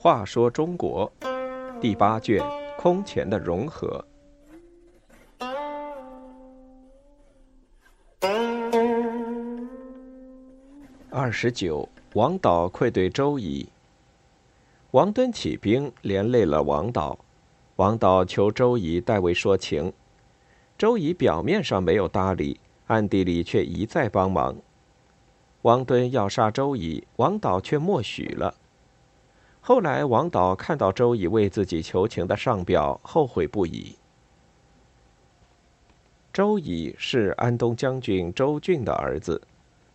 话说中国第八卷空前的融合。二十九，王导愧对周仪。王敦起兵，连累了王导。王导求周仪代为说情，周仪表面上没有搭理，暗地里却一再帮忙。王敦要杀周乙，王导却默许了。后来，王导看到周乙为自己求情的上表，后悔不已。周乙是安东将军周俊的儿子。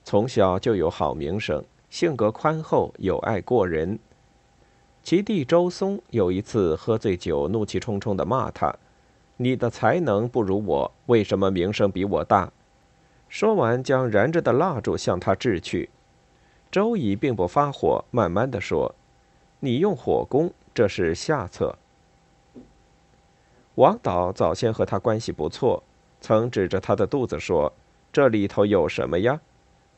从小就有好名声，性格宽厚，友爱过人。其弟周松有一次喝醉酒，怒气冲冲的骂他：“你的才能不如我，为什么名声比我大？”说完，将燃着的蜡烛向他掷去。周乙并不发火，慢慢的说：“你用火攻，这是下策。”王导早先和他关系不错，曾指着他的肚子说：“这里头有什么呀？”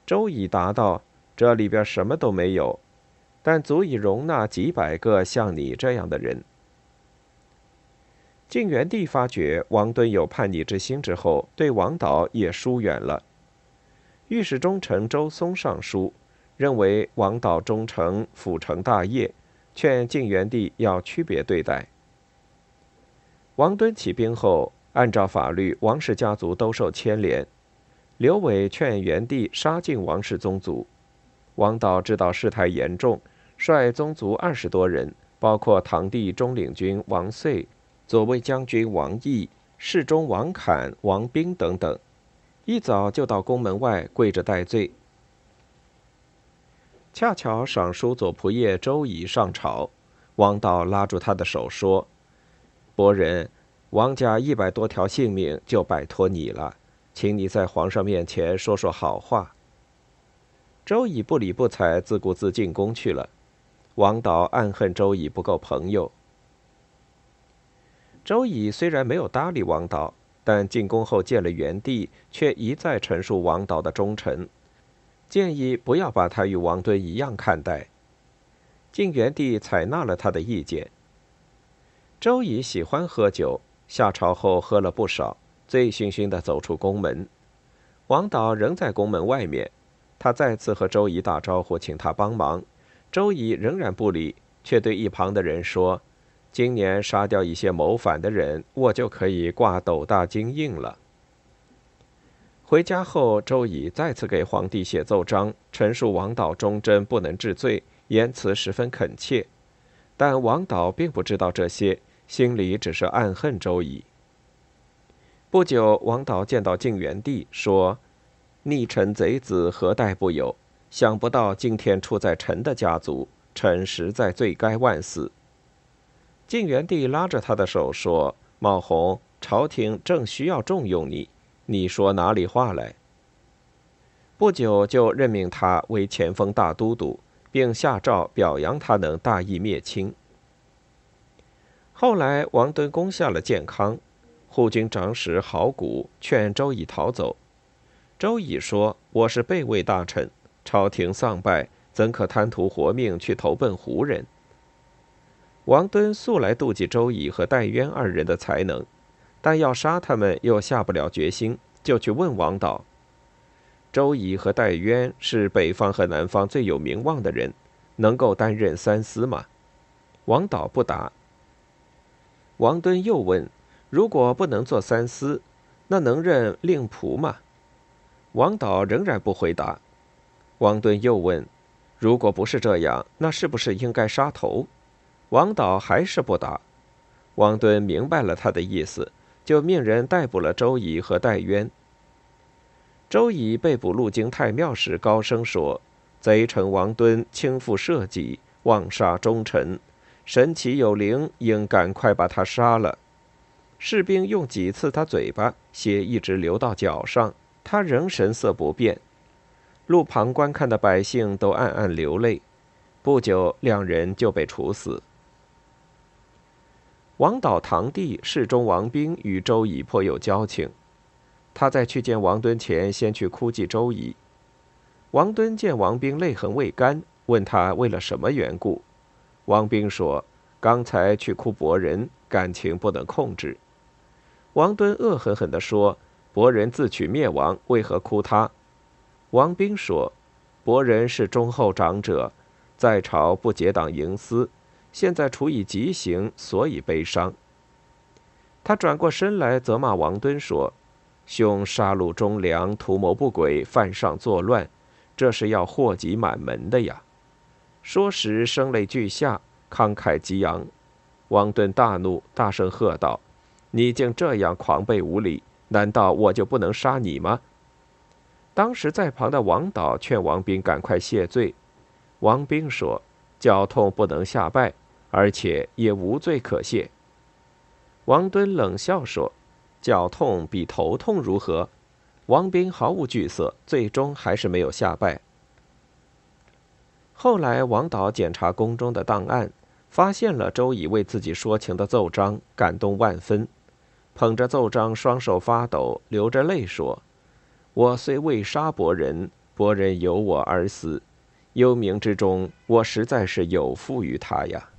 周乙答道：“这里边什么都没有，但足以容纳几百个像你这样的人。”晋元帝发觉王敦有叛逆之心之后，对王导也疏远了。御史中丞周松上书，认为王导忠诚，辅成大业，劝晋元帝要区别对待。王敦起兵后，按照法律，王氏家族都受牵连。刘伟劝元帝杀尽王氏宗族，王导知道事态严重，率宗族二十多人，包括堂弟中领军王遂、左卫将军王毅、侍中王侃、王斌等等，一早就到宫门外跪着戴罪。恰巧尚书左仆射周仪上朝，王导拉住他的手说：“伯仁，王家一百多条性命就拜托你了。”请你在皇上面前说说好话。周乙不理不睬，自顾自进宫去了。王导暗恨周乙不够朋友。周乙虽然没有搭理王导，但进宫后见了元帝，却一再陈述王导的忠诚，建议不要把他与王敦一样看待。晋元帝采纳了他的意见。周乙喜欢喝酒，下朝后喝了不少。醉醺醺地走出宫门，王导仍在宫门外面。他再次和周乙打招呼，请他帮忙。周乙仍然不理，却对一旁的人说：“今年杀掉一些谋反的人，我就可以挂斗大金印了。”回家后，周乙再次给皇帝写奏章，陈述王导忠贞，不能治罪，言辞十分恳切。但王导并不知道这些，心里只是暗恨周乙。不久，王导见到晋元帝，说：“逆臣贼子何待不有？想不到今天出在臣的家族，臣实在罪该万死。”晋元帝拉着他的手说：“茂宏，朝廷正需要重用你，你说哪里话来？”不久就任命他为前锋大都督，并下诏表扬他能大义灭亲。后来，王敦攻下了建康。护军长史郝谷劝周乙逃走，周乙说：“我是备位大臣，朝廷丧败，怎可贪图活命去投奔胡人？”王敦素来妒忌周乙和戴渊二人的才能，但要杀他们又下不了决心，就去问王导：“周乙和戴渊是北方和南方最有名望的人，能够担任三司吗？”王导不答。王敦又问。如果不能做三司，那能任令仆吗？王导仍然不回答。王敦又问：“如果不是这样，那是不是应该杀头？”王导还是不答。王敦明白了他的意思，就命人逮捕了周乙和戴渊。周乙被捕入京太庙时，高声说：“贼臣王敦轻负社稷，妄杀忠臣，神奇有灵，应赶快把他杀了。”士兵用几次他嘴巴，血一直流到脚上，他仍神色不变。路旁观看的百姓都暗暗流泪。不久，两人就被处死。王导堂弟侍中王兵与周乙颇有交情，他在去见王敦前，先去哭祭周乙。王敦见王兵泪痕未干，问他为了什么缘故。王兵说：“刚才去哭伯仁，感情不能控制。”王敦恶狠狠地说：“伯仁自取灭亡，为何哭他？”王兵说：“伯仁是忠厚长者，在朝不结党营私，现在处以极刑，所以悲伤。”他转过身来责骂王敦说：“兄杀戮忠良，图谋不轨，犯上作乱，这是要祸及满门的呀！”说时声泪俱下，慷慨激昂。王敦大怒，大声喝道：“你竟这样狂悖无礼！难道我就不能杀你吗？”当时在旁的王导劝王斌赶快谢罪。王斌说：“脚痛不能下拜，而且也无罪可谢。”王敦冷笑说：“脚痛比头痛如何？”王兵毫无惧色，最终还是没有下拜。后来，王导检查宫中的档案，发现了周乙为自己说情的奏章，感动万分，捧着奏章，双手发抖，流着泪说：“我虽未杀伯仁，伯仁由我而死，幽冥之中，我实在是有负于他呀。”